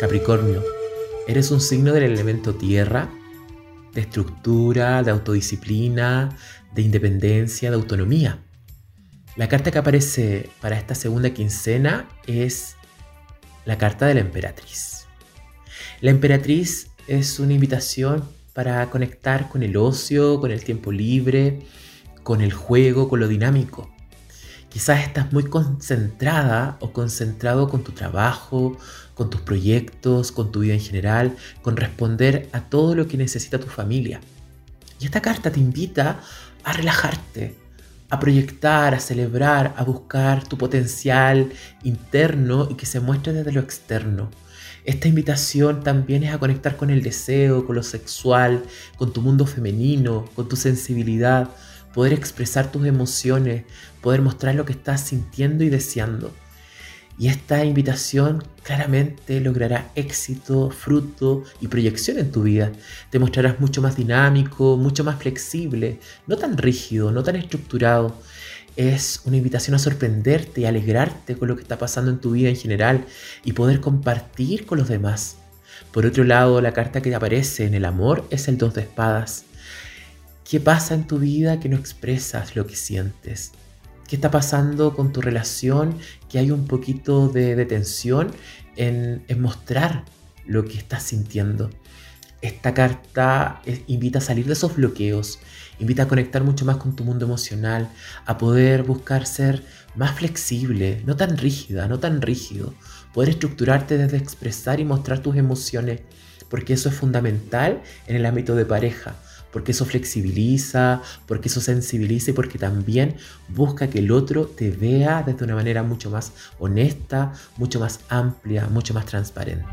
Capricornio, eres un signo del elemento tierra, de estructura, de autodisciplina, de independencia, de autonomía. La carta que aparece para esta segunda quincena es la carta de la emperatriz. La emperatriz es una invitación para conectar con el ocio, con el tiempo libre, con el juego, con lo dinámico. Quizás estás muy concentrada o concentrado con tu trabajo, con tus proyectos, con tu vida en general, con responder a todo lo que necesita tu familia. Y esta carta te invita a relajarte, a proyectar, a celebrar, a buscar tu potencial interno y que se muestre desde lo externo. Esta invitación también es a conectar con el deseo, con lo sexual, con tu mundo femenino, con tu sensibilidad, poder expresar tus emociones, poder mostrar lo que estás sintiendo y deseando. Y esta invitación claramente logrará éxito, fruto y proyección en tu vida. Te mostrarás mucho más dinámico, mucho más flexible, no tan rígido, no tan estructurado. Es una invitación a sorprenderte y alegrarte con lo que está pasando en tu vida en general y poder compartir con los demás. Por otro lado, la carta que aparece en el amor es el dos de espadas. ¿Qué pasa en tu vida que no expresas lo que sientes? ¿Qué está pasando con tu relación? Que hay un poquito de, tensión en, mostrar lo que estás sintiendo. Esta carta invita a salir de esos bloqueos, invita a conectar mucho más con tu mundo emocional, a poder buscar ser más flexible, no tan rígida, no tan rígido, poder estructurarte desde expresar y mostrar tus emociones, porque eso es fundamental en el ámbito de pareja porque eso flexibiliza, porque eso sensibiliza y porque también busca que el otro te vea desde una manera mucho más honesta, mucho más amplia, mucho más transparente.